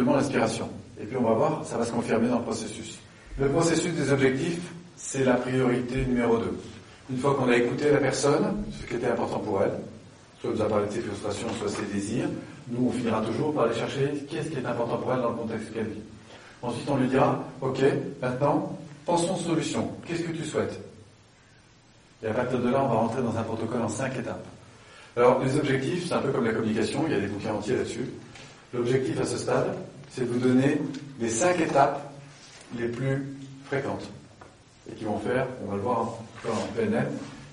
l'aspiration. Et puis on va voir, ça va se confirmer dans le processus. Le processus des objectifs, c'est la priorité numéro 2. Une fois qu'on a écouté la personne, ce qui était important pour elle, soit elle nous a parlé de ses frustrations, soit ses désirs, nous on finira toujours par aller chercher qu'est-ce qui est important pour elle dans le contexte qu'elle vit. Ensuite on lui dira, ok, maintenant, pensons solution. Qu'est-ce que tu souhaites? Et à partir de là, on va rentrer dans un protocole en cinq étapes. Alors les objectifs, c'est un peu comme la communication, il y a des bouquins entiers là-dessus. L'objectif à ce stade, c'est de vous donner les cinq étapes les plus fréquentes et qui vont faire, on va le voir en PNL,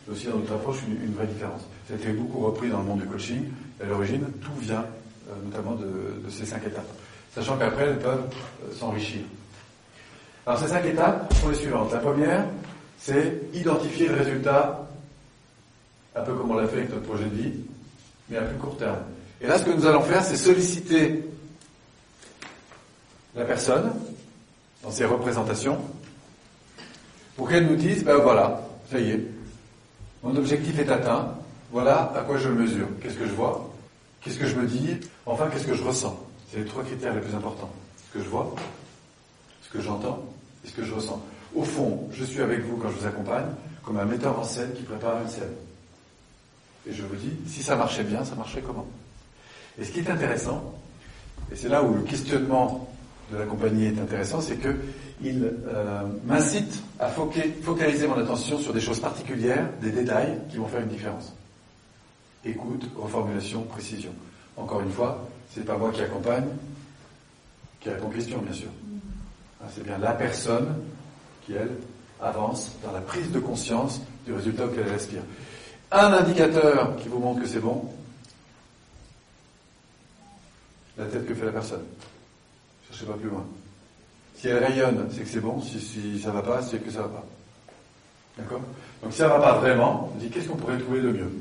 mais aussi dans notre approche, une, vraie différence. Ça a été beaucoup repris dans le monde du coaching. Et à l'origine, tout vient euh, notamment de, ces cinq étapes. Sachant qu'après, elles peuvent euh, s'enrichir. Alors ces cinq étapes sont les suivantes. La première, c'est identifier le résultat, un peu comme on l'a fait avec notre projet de vie, mais à plus court terme. Et là, ce que nous allons faire, c'est solliciter la personne dans ses représentations pour qu'elle nous dise, ben voilà, ça y est, mon objectif est atteint, voilà à quoi je mesure, qu'est-ce que je vois, qu'est-ce que je me dis, enfin qu'est-ce que je ressens. C'est les trois critères les plus importants. Ce que je vois, ce que j'entends et ce que je ressens. Au fond, je suis avec vous quand je vous accompagne, comme un metteur en scène qui prépare une scène. Et je vous dis, si ça marchait bien, ça marcherait comment? Et ce qui est intéressant, et c'est là où le questionnement de la compagnie est intéressant, c'est qu'il euh, m'incite à focaliser mon attention sur des choses particulières, des détails qui vont faire une différence. Écoute, reformulation, précision. Encore une fois, c'est pas moi qui accompagne, qui répond aux questions, bien sûr. Ah, c'est bien la personne qui, elle, avance dans la prise de conscience du résultat auquel elle aspire. Un indicateur qui vous montre que c'est bon, la tête que fait la personne. Cherchez pas plus loin. Si elle rayonne, c'est que c'est bon. Si, ça va pas, c'est que ça va pas. D'accord? Donc si ça va pas vraiment, on dit qu'est-ce qu'on pourrait trouver de mieux?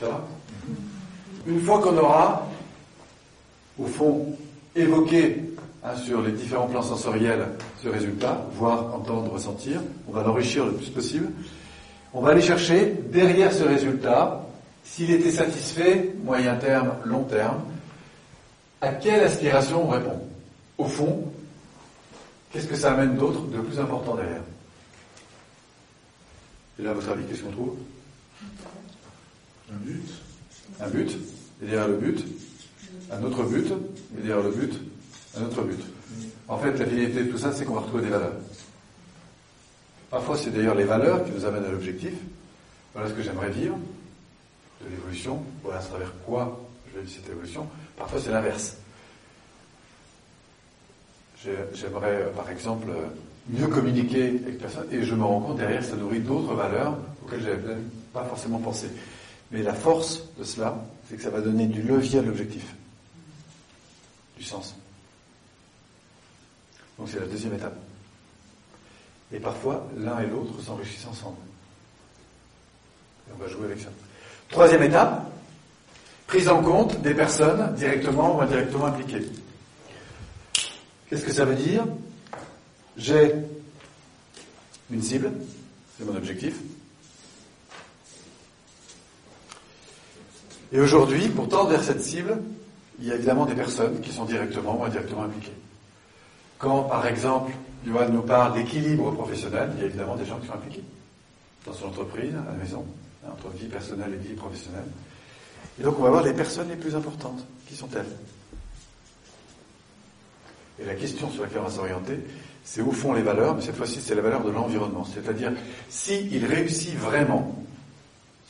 Ça va? Une fois qu'on aura, au fond, évoqué hein, sur les différents plans sensoriels ce résultat, voir, entendre, ressentir, on va l'enrichir le plus possible. On va aller chercher derrière ce résultat, s'il était satisfait, moyen terme, long terme, à quelle aspiration on répond? Au fond, qu'est-ce que ça amène d'autre de plus important derrière? Et là, à votre avis, qu'est-ce qu'on trouve? Un but. Un but. Et derrière le but, un autre but. Et derrière le but, un autre but. En fait, la finalité de tout ça, c'est qu'on va retrouver des valeurs. Parfois, c'est d'ailleurs les valeurs qui nous amènent à l'objectif. Voilà ce que j'aimerais vivre de l'évolution. Voilà à travers quoi je vais cette évolution. Parfois, c'est l'inverse. J'aimerais, euh, par exemple, euh, mieux communiquer avec personne et je me rends compte derrière, ça nourrit d'autres valeurs auxquelles je n'avais pas forcément pensé. Mais la force de cela, c'est que ça va donner du levier à l'objectif, du sens. Donc c'est la deuxième étape. Et parfois, l'un et l'autre s'enrichissent ensemble. Et on va jouer avec ça. Troisième étape, prise en compte des personnes directement ou indirectement impliquées. Qu'est-ce que ça veut dire? J'ai une cible, c'est mon objectif. Et aujourd'hui, pour tendre vers cette cible, il y a évidemment des personnes qui sont directement ou indirectement impliquées. Quand, par exemple, Johan nous parle d'équilibre professionnel, il y a évidemment des gens qui sont impliqués. Dans son entreprise, à la maison, entre vie personnelle et vie professionnelle. Et donc on va voir les personnes les plus importantes. Qui sont-elles Et la question sur laquelle on va s'orienter, c'est au fond les valeurs, mais cette fois-ci c'est la valeur de l'environnement. C'est-à-dire, s'il réussit vraiment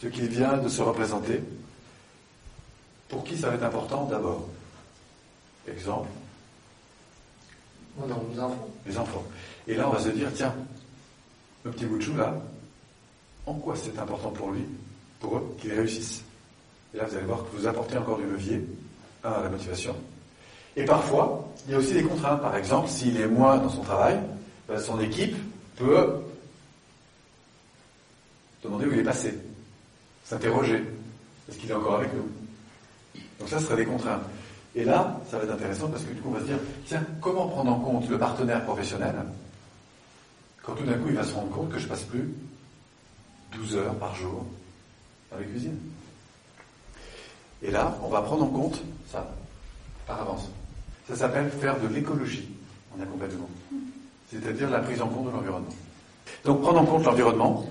ce qu'il vient de se représenter, pour qui ça va être important d'abord? Exemple, les enfants. Les enfants. Et là, on va se dire, tiens, le petit bout de chou là, en quoi c'est important pour lui, pour eux, qu'ils réussissent Et là, vous allez voir que vous apportez encore du levier à la motivation. Et parfois, il y a aussi des contraintes. Par exemple, s'il est moins dans son travail, ben, son équipe peut demander où il est passé, s'interroger. Est-ce qu'il est encore avec nous? Donc ça, ce serait des contraintes. Et là, ça va être intéressant parce que du coup, on va se dire, tiens, comment prendre en compte le partenaire professionnel quand tout d'un coup, il va se rendre compte que je passe plus 12 heures par jour dans les cuisines. Et là, on va prendre en compte ça, par avance. Ça s'appelle faire de l'écologie en accompagnement. C'est-à-dire la prise en compte de l'environnement. Donc prendre en compte l'environnement,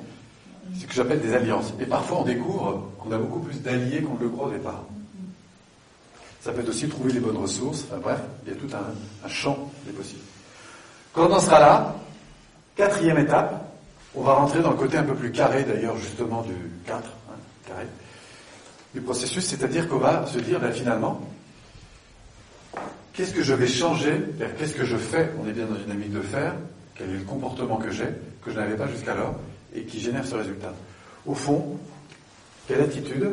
c'est ce que j'appelle des alliances. Et parfois on découvre qu'on a beaucoup plus d'alliés qu'on ne le croit au départ. Ça peut être aussi trouver les bonnes ressources. Enfin bref, il y a tout un, champ des possibles. Quand on sera là, quatrième étape, on va rentrer dans le côté un peu plus carré d'ailleurs justement du 4, hein, carré, du processus, c'est-à-dire qu'on va se dire ben, finalement, qu'est-ce que je vais changer, qu'est-ce que je fais, on est bien dans une dynamique de faire, quel est le comportement que j'ai, que je n'avais pas jusqu'alors, et qui génère ce résultat? Au fond, quelle attitude,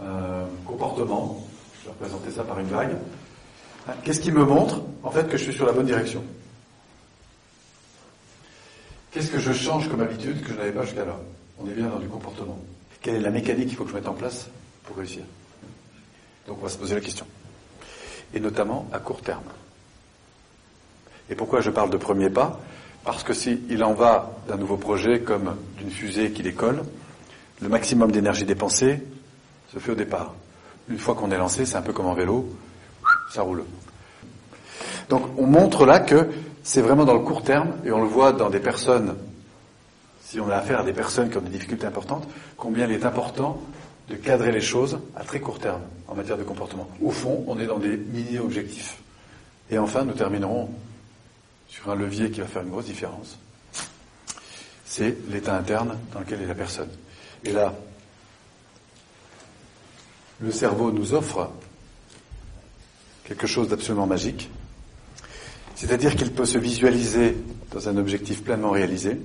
euh, comportement, je vais représenter ça par une vague, qu'est-ce qui me montre en fait que je suis sur la bonne direction? Qu'est-ce que je change comme habitude que je n'avais pas jusqu'alors? On est bien dans du comportement. Quelle est la mécanique qu'il faut que je mette en place pour réussir? Donc on va se poser la question. Et notamment à court terme. Et pourquoi je parle de premier pas? Parce que s'il en va d'un nouveau projet comme d'une fusée qui décolle, le maximum d'énergie dépensée se fait au départ. Une fois qu'on est lancé, c'est un peu comme en vélo, ça roule. Donc on montre là que c'est vraiment dans le court terme, et on le voit dans des personnes, si on a affaire à des personnes qui ont des difficultés importantes, combien il est important de cadrer les choses à très court terme en matière de comportement. Au fond, on est dans des mini-objectifs. Et enfin, nous terminerons sur un levier qui va faire une grosse différence. C'est l'état interne dans lequel est la personne. Et là, le cerveau nous offre quelque chose d'absolument magique, c'est-à-dire qu'il peut se visualiser dans un objectif pleinement réalisé.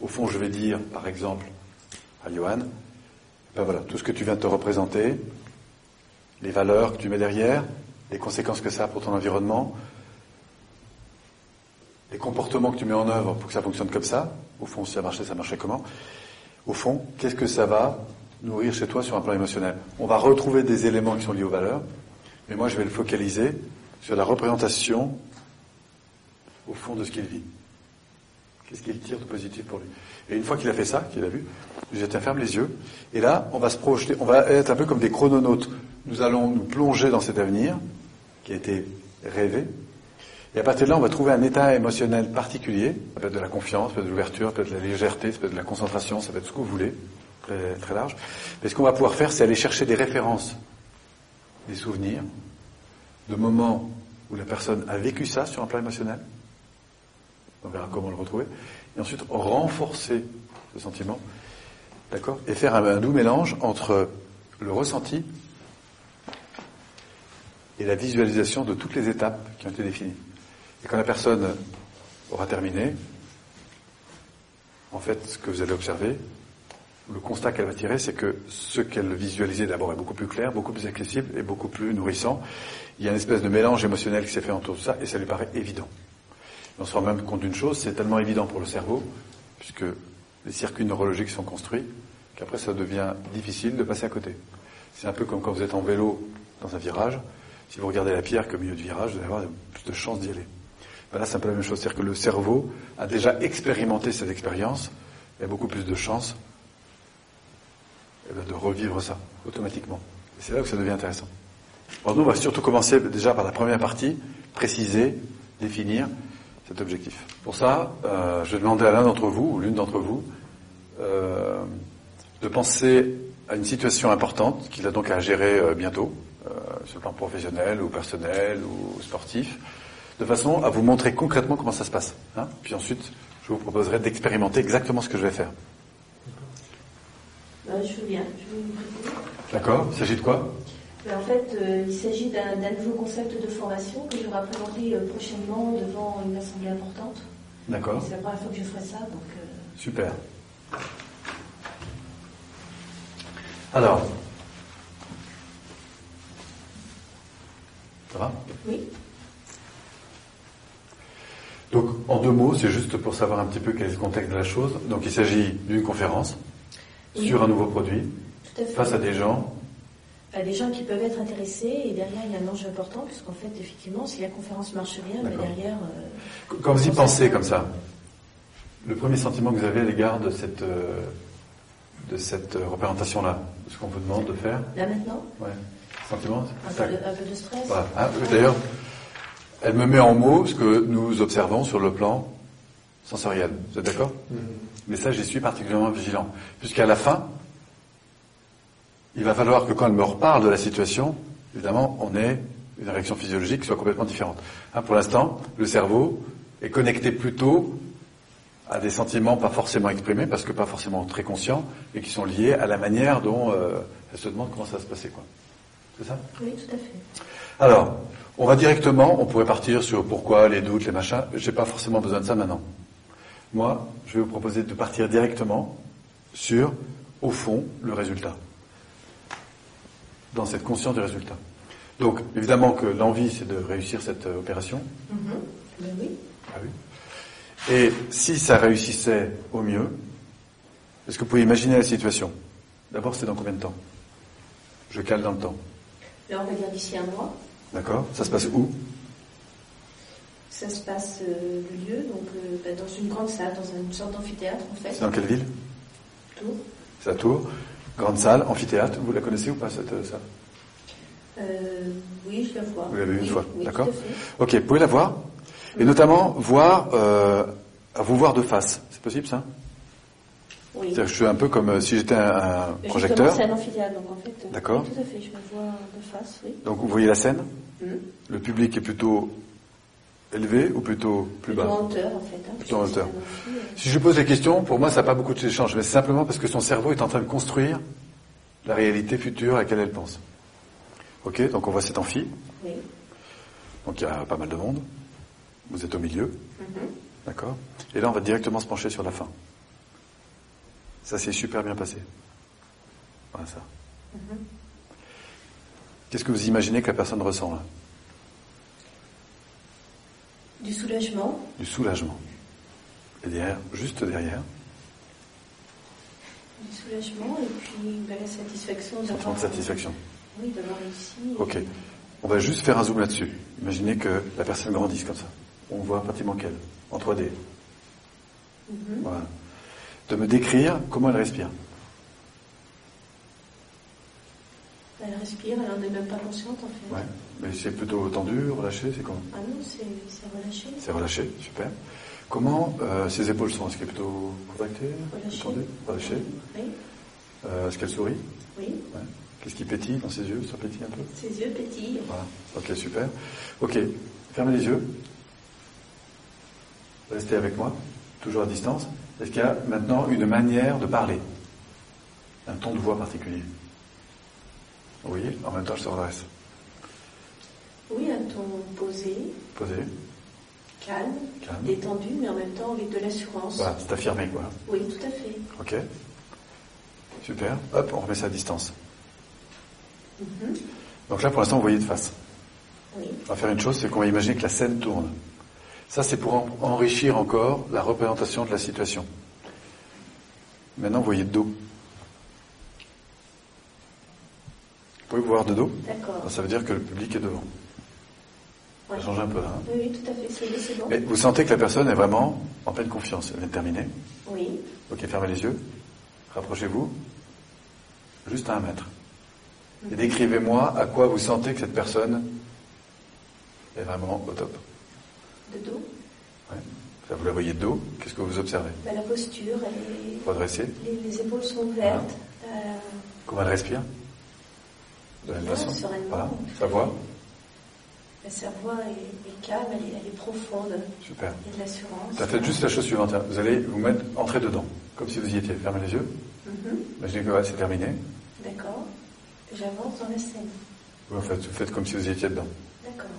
Au fond, je vais dire, par exemple, à Johan, ben voilà, tout ce que tu viens de te représenter, les valeurs que tu mets derrière, les conséquences que ça a pour ton environnement, les comportements que tu mets en œuvre pour que ça fonctionne comme ça. Au fond, si ça marchait, ça marchait comment Au fond, qu'est-ce que ça va nourrir chez toi sur un plan émotionnel? On va retrouver des éléments qui sont liés aux valeurs, mais moi je vais le focaliser sur la représentation au fond de ce qu'il vit. Qu'est-ce qu'il tire de positif pour lui? Et une fois qu'il a fait ça, qu'il a vu, je ferme les yeux, et là, on va se projeter, on va être un peu comme des chrononautes. Nous allons nous plonger dans cet avenir qui a été rêvé, et à partir de là, on va trouver un état émotionnel particulier. Ça peut être de la confiance, ça peut être de l'ouverture, ça peut être de la légèreté, ça peut être de la concentration, ça peut être ce que vous voulez, très, très large. Mais ce qu'on va pouvoir faire, c'est aller chercher des références, des souvenirs, de moments où la personne a vécu ça sur un plan émotionnel. On verra comment le retrouver. Et ensuite, renforcer ce sentiment. D'accord Et faire un doux mélange entre le ressenti et la visualisation de toutes les étapes qui ont été définies. Et quand la personne aura terminé, en fait, ce que vous allez observer, le constat qu'elle va tirer, c'est que ce qu'elle visualisait d'abord est beaucoup plus clair, beaucoup plus accessible et beaucoup plus nourrissant. Il y a une espèce de mélange émotionnel qui s'est fait autour de ça et ça lui paraît évident. On se rend même compte d'une chose, c'est tellement évident pour le cerveau, puisque les circuits neurologiques sont construits, qu'après ça devient difficile de passer à côté. C'est un peu comme quand vous êtes en vélo dans un virage. Si vous regardez la pierre comme milieu de virage, vous allez avoir plus de chances d'y aller. Ben là, c'est un peu la même chose. C'est-à-dire que le cerveau a déjà expérimenté cette expérience, y a beaucoup plus de chances eh ben, de revivre ça automatiquement. Et c'est là que ça devient intéressant. Alors nous, on va surtout commencer déjà par la première partie, préciser, définir cet objectif. Pour ça, euh, je vais demander à l'un d'entre vous, ou l'une d'entre vous, euh, de penser à une situation importante qu'il a donc à gérer euh, bientôt, sur le plan professionnel ou personnel ou sportif, de façon à vous montrer concrètement comment ça se passe. Hein. Puis ensuite, je vous proposerai d'expérimenter exactement ce que je vais faire. Euh, je veux bien. D'accord. Il s'agit de quoi? En fait, euh, il s'agit d'un nouveau concept de formation que je vais présenter euh, prochainement devant une assemblée importante. D'accord. C'est la première fois que je ferai ça, donc. Super. Alors. Ça va? Oui. Donc, en deux mots, c'est juste pour savoir un petit peu quel est le contexte de la chose. Donc, il s'agit d'une conférence sur un nouveau produit, face à des gens. Des gens qui peuvent être intéressés, et derrière, il y a un enjeu important, puisqu'en fait, effectivement, si la conférence marche bien, mais derrière. Euh, Quand vous y pensez comme ça, le premier sentiment que vous avez à l'égard de cette, euh, de cette euh, représentation-là, de ce qu'on vous demande de faire? Là maintenant? Ouais. Sentiment? Un peu, de, un peu de stress? Voilà. Hein, D'ailleurs, elle me met en mots ce que nous observons sur le plan sensoriel. Vous êtes d'accord? Mais ça, j'y suis particulièrement vigilant. Puisqu'à la fin, il va falloir que quand elle me reparle de la situation, évidemment, on ait une réaction physiologique qui soit complètement différente. Hein, pour l'instant, le cerveau est connecté plutôt à des sentiments pas forcément exprimés, parce que pas forcément très conscients, et qui sont liés à la manière dont euh, elle se demande comment ça va se passer. Quoi. C'est ça? Oui, tout à fait. alors, on va directement, on pourrait partir sur pourquoi, les doutes, les machins. J'ai pas forcément besoin de ça maintenant. Moi, je vais vous proposer de partir directement sur, au fond, le résultat. Dans cette conscience du résultat. Donc, évidemment que l'envie, c'est de réussir cette euh, opération. Ben oui. Ah oui. Et si ça réussissait au mieux, est-ce que vous pouvez imaginer la situation? D'abord, c'est dans combien de temps? Je cale dans le temps. Là, on va dire d'ici un mois. D'accord Ça se passe où? Ça se passe euh, le lieu, donc euh, ben, dans une grande salle, dans une sorte d'amphithéâtre en fait. C'est dans quelle ville? Tours. C'est à Tours. Grande salle, amphithéâtre. Vous la connaissez ou pas cette euh, salle? Euh, oui, je la vois. Vous l'avez vu une fois, oui, d'accord. Ok, vous pouvez la voir Et notamment voir, euh, à vous voir de face. C'est possible ça? Oui. C'est-à-dire que je suis un peu comme si j'étais un, projecteur. C'est un amphithéâtre, donc en fait. D'accord. tout à fait, je me vois de face, oui. Donc vous voyez la scène? Hum. Le public est plutôt élevé ou plutôt plus Plutôt bas en hauteur, en fait. Hein, Plutôt en hauteur. euh, Si je pose la question, pour moi ça n'a pas beaucoup de échange, mais c'est simplement parce que son cerveau est en train de construire la réalité future à laquelle elle pense. Ok, donc on voit cet amphi, Oui. donc il y a pas mal de monde. Vous êtes au milieu, Mhm. d'accord Et là on va directement se pencher sur la fin. Ça s'est super bien passé. Voilà ça. Mhm. Qu'est-ce que vous imaginez que la personne ressent là? Du soulagement, Du soulagement. Et derrière, juste derrière, du soulagement et puis ben, la satisfaction sentiment d'avoir de satisfaction. Oui, d'avoir réussi. Ok. On va juste faire un zoom là-dessus. Imaginez que la personne grandisse comme ça. On voit pratiquement qu'elle, en 3D. Mhm. Voilà. De me décrire comment elle respire. Elle respire, elle n'en est même pas consciente en fait. Ouais. Mais c'est plutôt tendu, relâché, c'est comment Ah non, c'est relâché. C'est relâché, super. Comment euh, ses épaules sont Est-ce qu'elle est plutôt contractée Relâché. Tendue Relâchée Oui, Euh, Est-ce qu'elle sourit oui. Ouais. Qu'est-ce qui pétille dans ses yeux Ça pétille un peu Ses yeux pétillent. Voilà. Ok, super. Ok, fermez les yeux. Restez avec moi, toujours à distance. Est-ce qu'il y a maintenant une manière de parler? Un ton de voix particulier? Voyez En même temps, je se redresse. Oui, un ton posé, Posez. calme, Calme. détendu, mais en même temps avec de l'assurance. Voilà, c'est affirmé, quoi. Oui, tout à fait. Ok Super. Hop, on remet ça à distance. Mhm. Donc là, pour l'instant, vous voyez de face. Oui, On va faire une chose, c'est qu'on va imaginer que la scène tourne. Ça, c'est pour en- enrichir encore la représentation de la situation. Maintenant, vous voyez de dos. Vous voir de dos d'accord. Ça veut dire que le public est devant. Ça Ouais. change un peu, hein Oui, oui, tout à fait. C'est bon. Vous sentez que la personne est vraiment en pleine confiance. Elle vient de terminer. Oui, Ok, fermez les yeux. Rapprochez-vous. Juste à un mètre. Et décrivez-moi à quoi vous sentez que cette personne est vraiment au top. de dos. Ça, vous la voyez de dos. Qu'est-ce que vous observez? Ben, la posture, elle est- Redressez. les, les épaules sont ouvertes. Euh, Comment elle respire? De la même façon sereinement. Voilà. Sa voix sa voix est, est calme, elle est, elle est profonde. Super. Il y a de l'assurance. Ça fait juste la chose suivante. hein. Vous allez vous mettre, entrer dedans. Comme si vous y étiez. Fermez les yeux. Mhm. Imaginez que ouais, c'est terminé. D'accord. J'avance dans la scène. Vous en faites, vous faites comme si vous y étiez dedans. D'accord.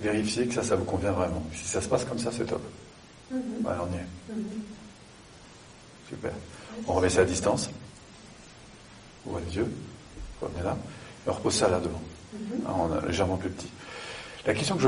Vérifiez que ça, ça vous convient vraiment. Si ça se passe comme ça, c'est top. Mhm. Voilà, on y est. Mhm. Super. On remet ça à distance. Ouvrez les yeux. Revenez là. Et on repose ça là devant. Mhm. Ah, on a légèrement plus petit. La question que je